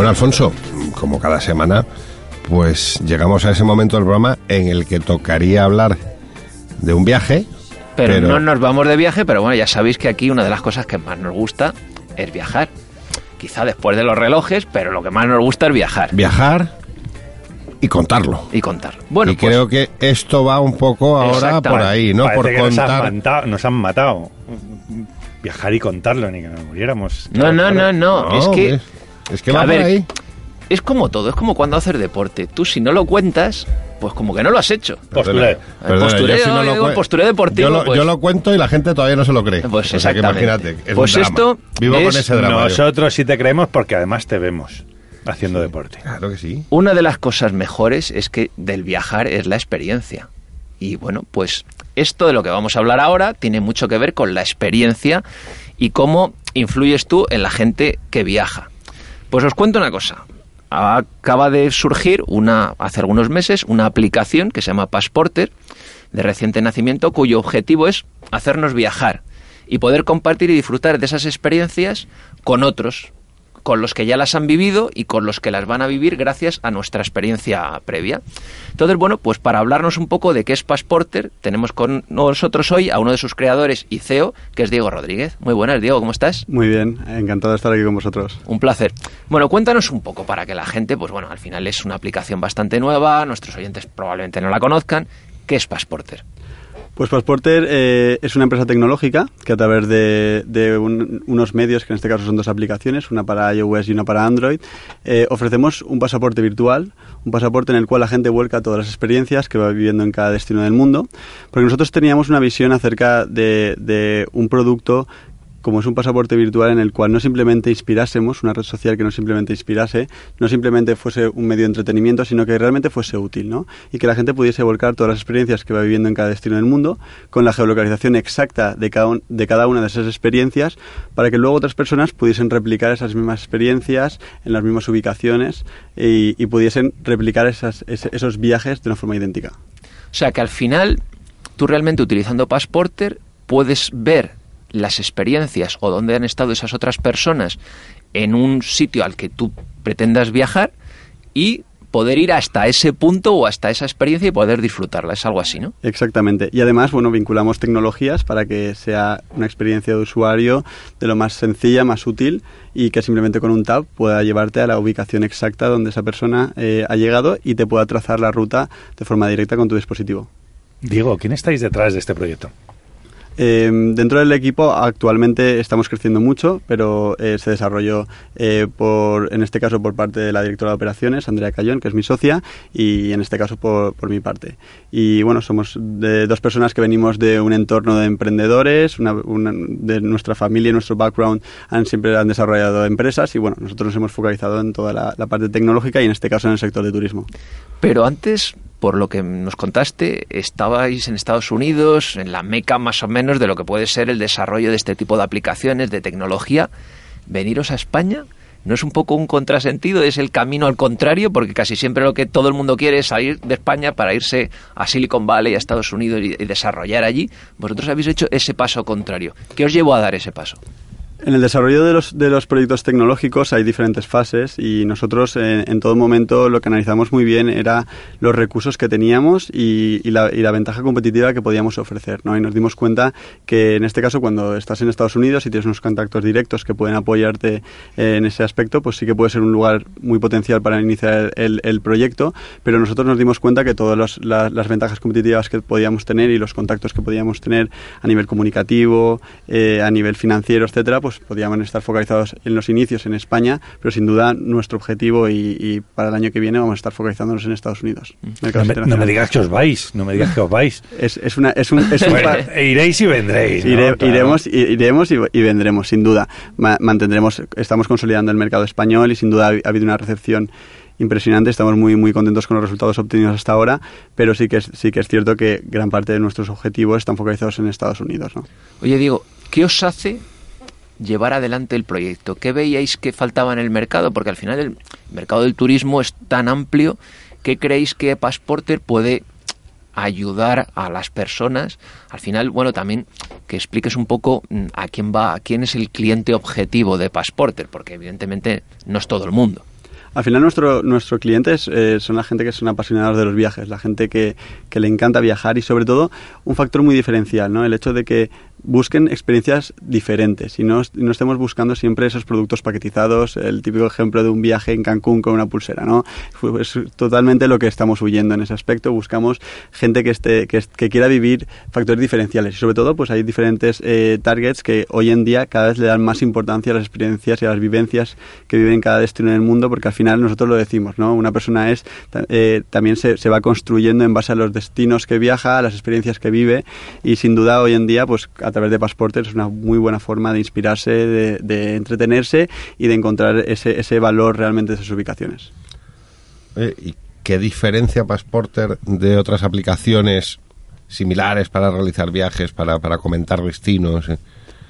Bueno, Alfonso, como cada semana, pues llegamos a ese momento del programa en el que tocaría hablar de un viaje. Pero, no nos vamos de viaje, pero bueno, ya sabéis que aquí una de las cosas que más nos gusta es viajar. Quizá después de los relojes, pero lo que más nos gusta es viajar. Viajar y contarlo. Y contarlo. Bueno, y creo pues que esto va un poco ahora por ahí, ¿no? Parece por que nos han, contar. matado, nos han matado. Viajar y contarlo, ni que nos muriéramos. No, no, no, no, No, es que... es que a va por ver, ahí. Es como todo, es como cuando haces deporte. Tú si no lo cuentas, pues como que no lo has hecho. Postureo. Perdona, postureo, yo si no lo digo, cue- postureo deportivo, Yo lo, pues. yo lo cuento y la gente todavía no se lo cree. Pues o sea que exactamente. imagínate. Es Pues un drama. esto Vivo es- con ese drama. yo. Nosotros sí te creemos porque además te vemos haciendo deporte. Claro que sí. Una de las cosas mejores es que del viajar es la experiencia. Y bueno, pues esto de lo que vamos a hablar ahora tiene mucho que ver con la experiencia y cómo influyes tú en la gente que viaja. Pues os cuento una cosa. Acaba de surgir una, hace algunos meses una aplicación que se llama Passporter de reciente nacimiento cuyo objetivo es hacernos viajar y poder compartir y disfrutar de esas experiencias con otros, con los que ya las han vivido y con los que las van a vivir gracias a nuestra experiencia previa. Entonces, bueno, pues para hablarnos un poco de qué es Passporter, tenemos con nosotros hoy a uno de sus creadores y CEO, que es Diego Rodríguez. Muy buenas, Diego, ¿cómo estás? Muy bien, encantado de estar aquí con vosotros. Un placer. Bueno, cuéntanos un poco para que la gente, pues bueno, al final es una aplicación bastante nueva, nuestros oyentes probablemente no la conozcan. ¿Qué es Passporter? Pues Passporter eh, es una empresa tecnológica que a través de, de un- unos medios, que en este caso son dos aplicaciones, una para iOS y una para Android, eh, ofrecemos un pasaporte virtual, un pasaporte en el cual la gente vuelca todas las experiencias que va viviendo en cada destino del mundo, porque nosotros teníamos una visión acerca de un producto como es un pasaporte virtual en el cual no simplemente inspirásemos, una red social que no simplemente inspirase, no simplemente fuese un medio de entretenimiento, sino que realmente fuese útil, ¿no? Y que la gente pudiese volcar todas las experiencias que va viviendo en cada destino del mundo con la geolocalización exacta de cada, de cada una de esas experiencias para que luego otras personas pudiesen replicar esas mismas experiencias en las mismas ubicaciones y, pudiesen replicar esas- esos viajes de una forma idéntica. O sea que al final, tú realmente utilizando Passporter puedes ver las experiencias o dónde han estado esas otras personas en un sitio al que tú pretendas viajar y poder ir hasta ese punto o hasta esa experiencia y poder disfrutarla. Es algo así, ¿no? Exactamente. Y además, bueno, vinculamos tecnologías para que sea una experiencia de usuario de lo más sencilla, más útil y que simplemente con un tab pueda llevarte a la ubicación exacta donde esa persona eh, ha llegado y te pueda trazar la ruta de forma directa con tu dispositivo. Diego, ¿quién estáis detrás de este proyecto? Eh, dentro del equipo actualmente estamos creciendo mucho, pero eh, se desarrolló eh, por, en este caso por parte de la directora de operaciones, Andrea Cayón, que es mi socia, y en este caso por, por mi parte. Y bueno, somos dos personas que venimos de un entorno de emprendedores, una, de nuestra familia y nuestro background han siempre han desarrollado empresas y bueno, nosotros nos hemos focalizado en toda la parte tecnológica y en este caso en el sector de turismo. Pero antes, por lo que nos contaste, estabais en Estados Unidos, en la meca más o menos de lo que puede ser el desarrollo de este tipo de aplicaciones, de tecnología. Veniros a España. ¿No es un poco un contrasentido? ¿Es el camino al contrario? Porque casi siempre lo que todo el mundo quiere es salir de España para irse a Silicon Valley, a Estados Unidos y, desarrollar allí. Vosotros habéis hecho ese paso contrario. ¿Qué os llevó a dar ese paso? En el desarrollo de los, de los proyectos tecnológicos hay diferentes fases y nosotros eh, en todo momento lo que analizamos muy bien era los recursos que teníamos y, la, y la ventaja competitiva que podíamos ofrecer. ¿no? Y nos dimos cuenta que en este caso cuando estás en Estados Unidos y tienes unos contactos directos que pueden apoyarte eh, en ese aspecto, pues sí que puede ser un lugar muy potencial para iniciar el, el proyecto, pero nosotros nos dimos cuenta que todas los- la- las ventajas competitivas que podíamos tener y los contactos que podíamos tener a nivel comunicativo, eh, a nivel financiero, etcétera, pues podíamos estar focalizados en los inicios en España, pero sin duda nuestro objetivo y, y para el año que viene vamos a estar focalizándonos en Estados Unidos. No me, no me internacionales. digas que os vais, no me digas que os vais. Es, es una, es un, es un Bueno, pa- iréis y vendréis. ¿no? Ire- Claro. Iremos, iremos y, y vendremos, sin duda. Ma- mantendremos, estamos consolidando el mercado español y sin duda ha, ha habido una recepción impresionante. Estamos muy muy contentos con los resultados obtenidos hasta ahora, pero sí que es, sí que es cierto que gran parte de nuestros objetivos están focalizados en Estados Unidos. ¿no? Oye, Diego, ¿qué os hace llevar adelante el proyecto? ¿Qué veíais que faltaba en el mercado? Porque al final el mercado del turismo es tan amplio que creéis que Passporter puede ayudar a las personas. Al final, bueno, también que expliques un poco mm, a quién va, a quién es el cliente objetivo de Passporter, porque evidentemente no es todo el mundo. Al final nuestro, nuestro cliente es, eh, son la gente que son apasionados de los viajes, la gente que, que le encanta viajar y sobre todo un factor muy diferencial, ¿no? El hecho de que busquen experiencias diferentes y no, no, estemos buscando siempre esos productos paquetizados, el típico ejemplo de un viaje en Cancún con una pulsera, ¿no? Es totalmente lo que estamos huyendo en ese aspecto, buscamos gente que, esté, que, que quiera vivir factores diferenciales y sobre todo pues hay diferentes eh, targets que hoy en día cada vez le dan más importancia a las experiencias y a las vivencias que viven en cada destino en el mundo porque al final nosotros lo decimos, ¿no? Una persona es, eh, también se, se va construyendo en base a los destinos que viaja, a las experiencias que vive y sin duda hoy en día pues a través de Passporter es una muy buena forma de inspirarse, de, de entretenerse y de encontrar ese, ese, valor realmente de sus ubicaciones. Eh, ¿Y qué diferencia Passporter de otras aplicaciones similares para realizar viajes, para, para comentar destinos?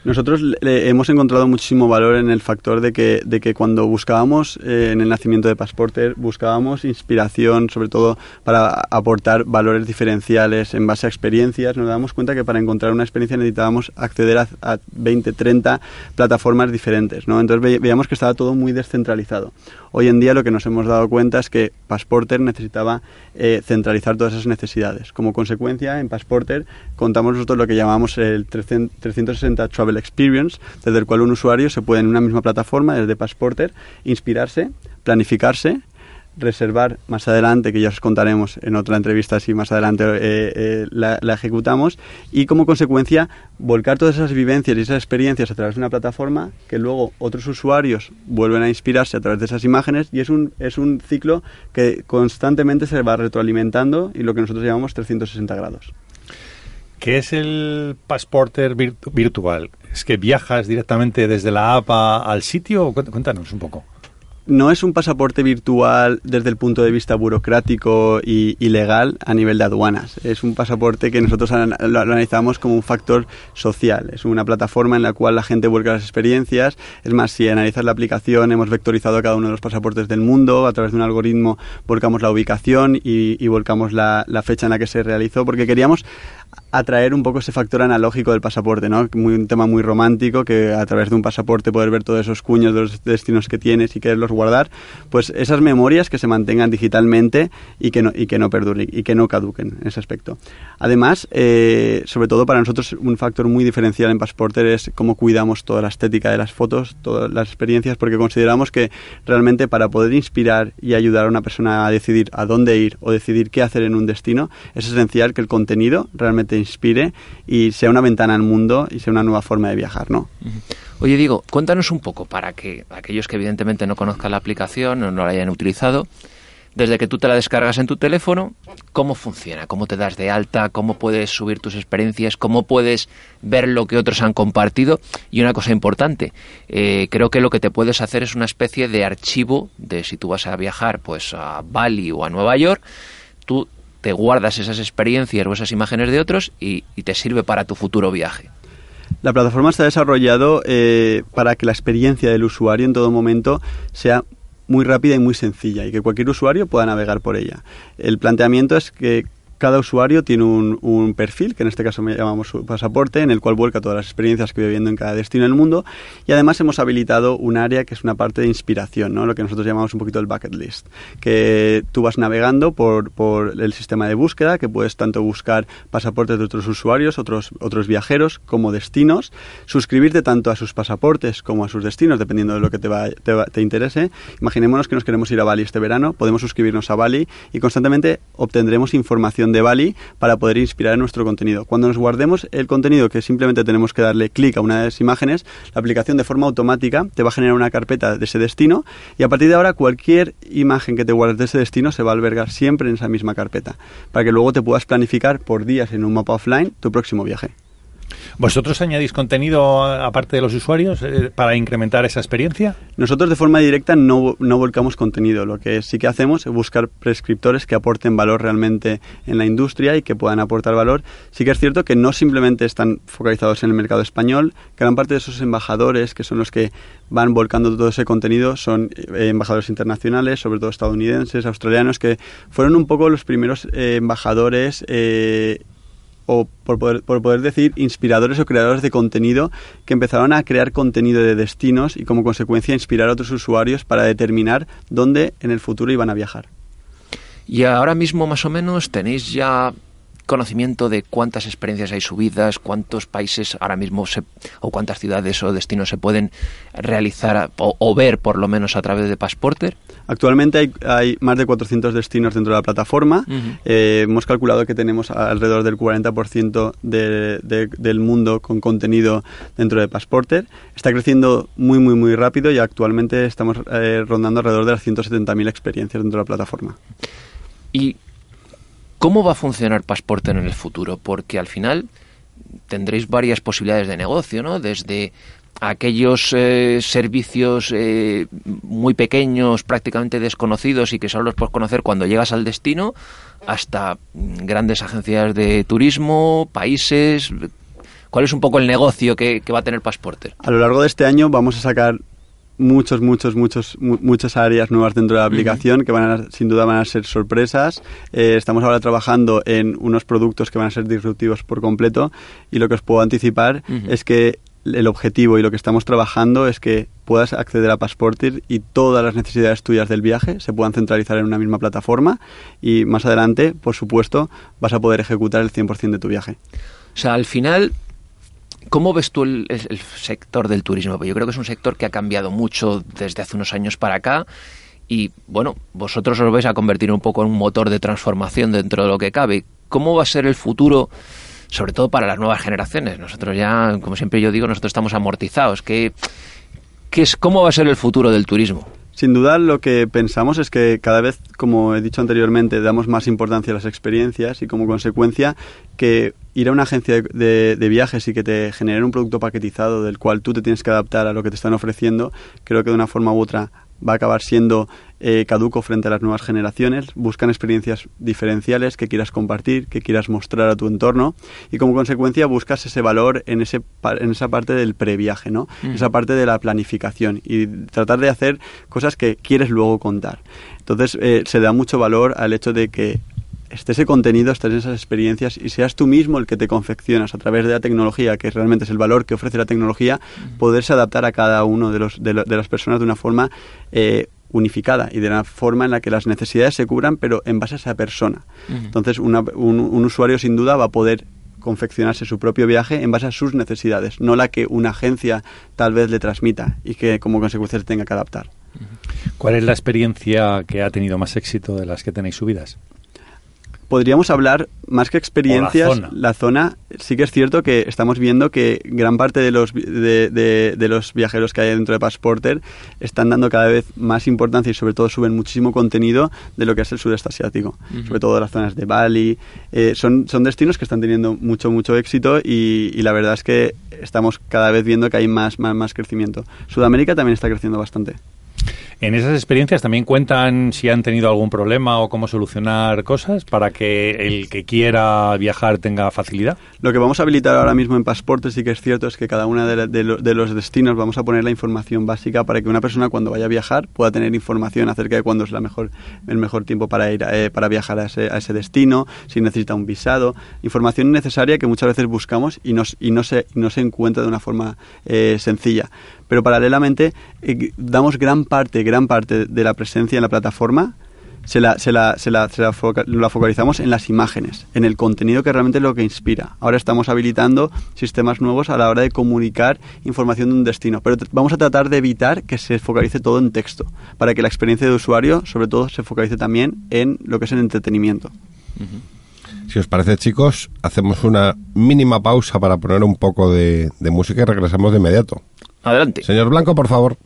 Nosotros le hemos encontrado muchísimo valor en el factor de que, de que cuando buscábamos eh, en el nacimiento de Passporter, buscábamos inspiración, sobre todo para aportar valores diferenciales en base a experiencias. Nos damos cuenta que para encontrar una experiencia necesitábamos acceder a, a 20, 30 plataformas diferentes. ¿no? Entonces ve, veíamos que estaba todo muy descentralizado. Hoy en día lo que nos hemos dado cuenta es que Passporter necesitaba eh, centralizar todas esas necesidades. Como consecuencia, en Passporter contamos nosotros lo que llamamos el 360 Travel Experience, desde el cual un usuario se puede en una misma plataforma, desde Passporter, inspirarse, planificarse reservar más adelante, que ya os contaremos en otra entrevista si más adelante eh, eh, la, ejecutamos, y como consecuencia volcar todas esas vivencias y esas experiencias a través de una plataforma que luego otros usuarios vuelven a inspirarse a través de esas imágenes y es un, es un ciclo que constantemente se va retroalimentando y lo que nosotros llamamos 360 grados. ¿Qué es el Passporter virt virtual? ¿Es que viajas directamente desde la app al sitio? Cuéntanos un poco no es un pasaporte virtual desde el punto de vista burocrático y, legal a nivel de aduanas. Es un pasaporte que nosotros lo analizamos como un factor social. Es una plataforma en la cual la gente vuelca las experiencias. Es más, si analizas la aplicación, hemos vectorizado cada uno de los pasaportes del mundo. A través de un algoritmo volcamos la ubicación y, y volcamos la fecha en la que se realizó, porque queríamos atraer un poco ese factor analógico del pasaporte, ¿no? Muy, un tema muy romántico, que a través de un pasaporte poder ver todos esos cuños de los destinos que tienes y quererlos guardar, pues esas memorias que se mantengan digitalmente y que no, y que no perduren y que no caduquen en ese aspecto. Además, eh, sobre todo para nosotros un factor muy diferencial en Passporter es cómo cuidamos toda la estética de las fotos, todas las experiencias, porque consideramos que realmente para poder inspirar y ayudar a una persona a decidir a dónde ir o decidir qué hacer en un destino, es esencial que el contenido realmente inspire y sea una ventana al mundo y sea una nueva forma de viajar, ¿no? Oye, digo, cuéntanos un poco para que aquellos que evidentemente no conozcan la aplicación o no la hayan utilizado, desde que tú te la descargas en tu teléfono, cómo funciona, cómo te das de alta, cómo puedes subir tus experiencias, cómo puedes ver lo que otros han compartido. Y una cosa importante, eh, creo que lo que te puedes hacer es una especie de archivo de si tú vas a viajar pues a Bali o a Nueva York, tú te guardas esas experiencias o esas imágenes de otros y, te sirve para tu futuro viaje. La plataforma se ha desarrollado eh, para que la experiencia del usuario en todo momento sea muy rápida y muy sencilla y que cualquier usuario pueda navegar por ella. El planteamiento es que cada usuario tiene un, un, perfil, que en este caso llamamos su pasaporte, en el cual vuelca todas las experiencias que vive viendo en cada destino del mundo. Y además hemos habilitado un área que es una parte de inspiración, ¿no? lo que nosotros llamamos un poquito el bucket list. Que tú vas navegando por, por el sistema de búsqueda, que puedes tanto buscar pasaportes de otros usuarios, otros, otros viajeros, como destinos, suscribirte tanto a sus pasaportes como a sus destinos, dependiendo de lo que te, va, te, va, te interese. Imaginémonos que nos queremos ir a Bali este verano, podemos suscribirnos a Bali y constantemente obtendremos información de Bali para poder inspirar nuestro contenido. Cuando nos guardemos el contenido, que simplemente tenemos que darle clic a una de las imágenes, la aplicación de forma automática te va a generar una carpeta de ese destino y a partir de ahora cualquier imagen que te guardes de ese destino se va a albergar siempre en esa misma carpeta, para que luego te puedas planificar por días en un mapa offline tu próximo viaje. ¿Vosotros añadís contenido aparte de los usuarios eh, para incrementar esa experiencia? Nosotros de forma directa no, no, volcamos contenido. Lo que sí que hacemos es buscar prescriptores que aporten valor realmente en la industria y que puedan aportar valor. Sí que es cierto que no simplemente están focalizados en el mercado español. Gran parte de esos embajadores, que son los que van volcando todo ese contenido, son eh, embajadores internacionales, sobre todo estadounidenses, australianos, que fueron un poco los primeros eh, embajadores o por poder, decir, inspiradores o creadores de contenido que empezaron a crear contenido de destinos y como consecuencia inspirar a otros usuarios para determinar dónde en el futuro iban a viajar. Y ahora mismo más o menos tenéis ya conocimiento de cuántas experiencias hay subidas, cuántos países ahora mismo se, o cuántas ciudades o destinos se pueden realizar o, ver por lo menos a través de Passporter? Actualmente hay, más de 400 destinos dentro de la plataforma. Eh, hemos calculado que tenemos alrededor del 40% del mundo con contenido dentro de Passporter. Está creciendo muy, muy, muy rápido y actualmente estamos eh, rondando alrededor de las 170.000 experiencias dentro de la plataforma. Y ¿Cómo va a funcionar Pasporte en el futuro? Porque al final tendréis varias posibilidades de negocio, ¿no? Desde aquellos eh, servicios eh, muy pequeños, prácticamente desconocidos y que solo los puedes conocer cuando llegas al destino, hasta grandes agencias de turismo, países. ¿Cuál es un poco el negocio que, que va a tener Pasporte? A lo largo de este año vamos a sacar muchos, muchos, muchos, muchas áreas nuevas dentro de la aplicación que van a, sin duda van a ser sorpresas. Eh, estamos ahora trabajando en unos productos que van a ser disruptivos por completo y lo que os puedo anticipar es que el objetivo y lo que estamos trabajando es que puedas acceder a Passportir y todas las necesidades tuyas del viaje se puedan centralizar en una misma plataforma y más adelante, por supuesto, vas a poder ejecutar el 100% de tu viaje. O sea, al final ¿Cómo ves tú el, sector del turismo? Pues yo creo que es un sector que ha cambiado mucho desde hace unos años para acá y bueno, vosotros os vais a convertir un poco en un motor de transformación dentro de lo que cabe. ¿Cómo va a ser el futuro, sobre todo para las nuevas generaciones? Nosotros ya, como siempre yo digo, nosotros estamos amortizados. ¿Qué, qué es, ¿Cómo va a ser el futuro del turismo? Sin duda lo que pensamos es que cada vez, como he dicho anteriormente, damos más importancia a las experiencias y como consecuencia que ir a una agencia de, viajes y que te generen un producto paquetizado del cual tú te tienes que adaptar a lo que te están ofreciendo, creo que de una forma u otra va a acabar siendo eh, caduco frente a las nuevas generaciones. Buscan experiencias diferenciales que quieras compartir, que quieras mostrar a tu entorno y como consecuencia buscas ese valor en, ese, en esa parte del previaje, ¿no? Mm. Esa parte de la planificación y tratar de hacer cosas que quieres luego contar. Entonces eh, se da mucho valor al hecho de que esté ese contenido, estés esas experiencias y seas tú mismo el que te confeccionas a través de la tecnología, que realmente es el valor que ofrece la tecnología, poderse adaptar a cada uno de, los, de, las personas de una forma eh, unificada y de una forma en la que las necesidades se cubran, pero en base a esa persona. Entonces, un, un usuario sin duda va a poder confeccionarse su propio viaje en base a sus necesidades, no la que una agencia tal vez le transmita y que como consecuencia se tenga que adaptar. ¿Cuál es la experiencia que ha tenido más éxito de las que tenéis subidas? Podríamos hablar más que experiencias, la zona. sí que es cierto que estamos viendo que gran parte de los, de, los viajeros que hay dentro de Passporter están dando cada vez más importancia y sobre todo suben muchísimo contenido de lo que es el sudeste asiático, sobre todo las zonas de Bali. Eh, son, son destinos que están teniendo mucho, mucho éxito y, y, la verdad es que estamos cada vez viendo que hay más, más, más crecimiento. Sudamérica también está creciendo bastante. En esas experiencias también cuentan si han tenido algún problema o cómo solucionar cosas para que el que quiera viajar tenga facilidad. Lo que vamos a habilitar ahora mismo en pasaportes sí que es cierto es que cada uno de, los destinos vamos a poner la información básica para que una persona cuando vaya a viajar pueda tener información acerca de cuándo es la mejor, el mejor tiempo para ir eh, para viajar a ese, a ese, destino, si necesita un visado, información necesaria que muchas veces buscamos y, nos, y no, se, no se encuentra de una forma eh, sencilla pero paralelamente eh, damos gran parte, gran parte de la presencia en la plataforma se la, se la, se la, focalizamos en las imágenes, en el contenido que realmente es lo que inspira. Ahora estamos habilitando sistemas nuevos a la hora de comunicar información de un destino, pero vamos a tratar de evitar que se focalice todo en texto, para que la experiencia de usuario, sobre todo, se focalice también en lo que es el entretenimiento. Si os parece, chicos, hacemos una mínima pausa para poner un poco de música y regresamos de inmediato. Adelante. Señor Blanco, por favor.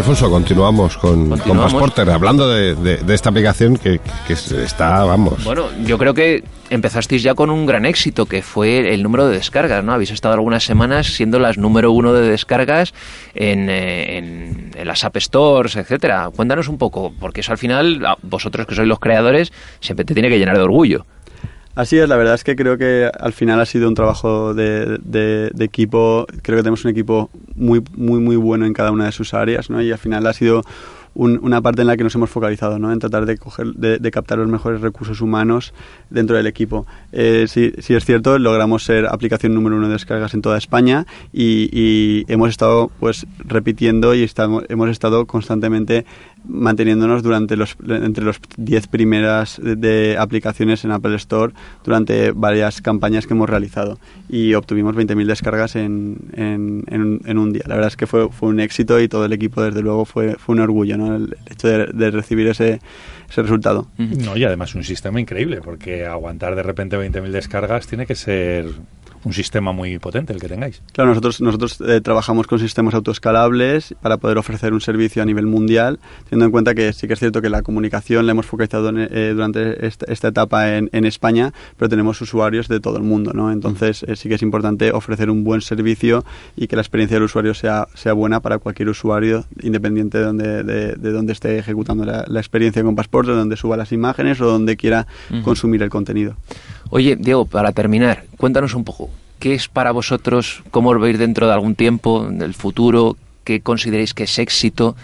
Alfonso, continuamos con, con Continuamos. Passporter, hablando de, de- de esta aplicación que, que está, vamos. Bueno, yo creo que empezasteis ya con un gran éxito, que fue el número de descargas, ¿no? Habéis estado algunas semanas siendo las número uno de descargas en, eh, en- en las App Stores, etcétera. Cuéntanos un poco, porque eso al final, vosotros que sois los creadores, siempre te tiene que llenar de orgullo. Así es, la verdad es que creo que al final ha sido un trabajo de, de- de equipo. Creo que tenemos un equipo muy, muy, muy bueno en cada una de sus áreas, ¿no? Y al final ha sido un- una parte en la que nos hemos focalizado, ¿no? En tratar de, coger, de, de captar los mejores recursos humanos dentro del equipo. Eh, sí es cierto, logramos ser aplicación número uno de descargas en toda España y, y hemos estado, pues, repitiendo y estamos, hemos estado constantemente manteniéndonos durante los entre los 10 primeras de, de aplicaciones en Apple Store durante varias campañas que hemos realizado y obtuvimos 20.000 descargas en, en, en en un día. La verdad es que fue, fue un éxito y todo el equipo desde luego fue, fue un orgullo ¿no? el hecho de, de recibir ese, ese resultado. No, y además un sistema increíble, porque aguantar de repente 20.000 descargas tiene que ser un sistema muy potente el que tengáis. Claro, nosotros, nosotros eh, trabajamos con sistemas autoescalables para poder ofrecer un servicio a nivel mundial, teniendo en cuenta que sí que es cierto que la comunicación la hemos focalizado en, eh, durante esta, esta etapa en, en España, pero tenemos usuarios de todo el mundo, ¿no? Entonces eh, sí que es importante ofrecer un buen servicio y que la experiencia del usuario sea, sea buena para cualquier usuario, independiente de donde, de, de donde esté ejecutando la, la experiencia con Passport, de donde suba las imágenes o donde quiera consumir el contenido. Oye, Diego, para terminar, cuéntanos un poco, ¿qué es para vosotros, cómo os veis dentro de algún tiempo, del futuro, qué consideréis que es éxito?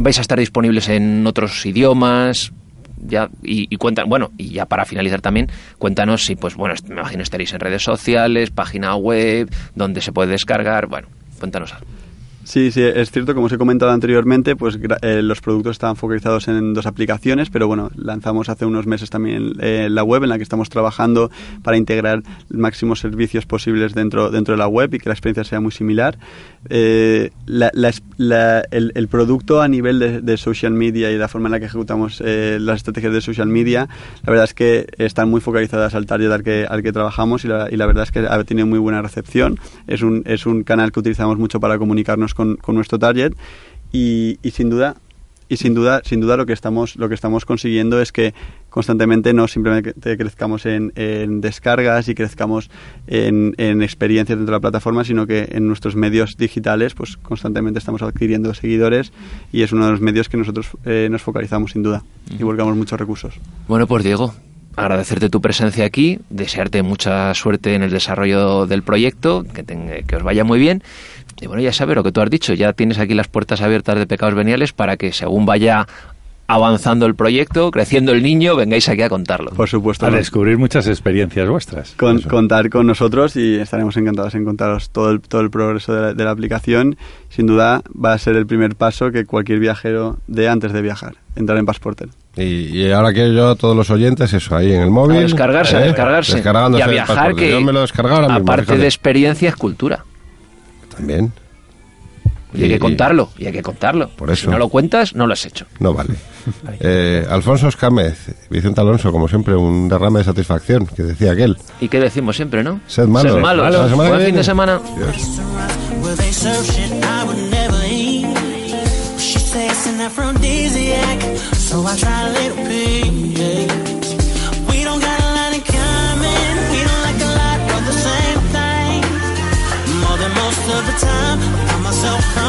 ¿Vais a estar disponibles en otros idiomas? Ya, y, y bueno, y ya para finalizar también, cuéntanos si, pues bueno, me imagino estaréis en redes sociales, página web, donde se puede descargar, bueno, cuéntanos algo. Sí, sí, es cierto, como os he comentado anteriormente, pues eh, los productos estaban focalizados en dos aplicaciones, pero bueno, lanzamos hace unos meses también eh, la web en la que estamos trabajando para integrar máximos servicios posibles dentro, dentro de la web y que la experiencia sea muy similar. Eh, la- la la- el, el producto a nivel de, de social media y la forma en la que ejecutamos eh, las estrategias de social media, la verdad es que están muy focalizadas al target al que, al que trabajamos y la, y la verdad es que ha tenido muy buena recepción. Es un, es un canal que utilizamos mucho para comunicarnos con, con nuestro target y, y sin duda y sin duda sin duda lo que estamos lo que estamos consiguiendo es que constantemente no simplemente crezcamos en, en descargas y crezcamos en, en experiencias dentro de la plataforma sino que en nuestros medios digitales pues constantemente estamos adquiriendo seguidores y es uno de los medios que nosotros eh, nos focalizamos sin duda y volcamos muchos recursos Bueno, pues Diego, agradecerte tu presencia aquí, desearte mucha suerte en el desarrollo del proyecto, que, que os vaya muy bien. Y bueno, ya sabes lo que tú has dicho, ya tienes aquí las puertas abiertas de pecados veniales para que según vaya avanzando el proyecto, creciendo el niño, vengáis aquí a contarlo. por supuesto A ¿no? descubrir muchas experiencias vuestras. Con- contar con nosotros y estaremos encantados en contaros todo el, todo el progreso de la, de la aplicación. Sin duda va a ser el primer paso que cualquier viajero dé antes de viajar, entrar en Passporter. Y, y ahora quiero yo a todos los oyentes eso, ahí en el móvil. A descargarse, a ¿eh? descargarse. Y a viajar que Yo me lo mismo, aparte de experiencia es cultura. También. Y hay que contarlo, y hay que contarlo. Por eso. Si no lo cuentas, no lo has hecho. No vale. Eh, Alfonso Escámez, Vicente Alonso, como siempre, un derrame de satisfacción, que decía aquel. ¿Y qué decimos siempre, no? Sed malos. Sed malos. La semana que Buen fin de semana. Adiós. Of the time, I find myself compromising.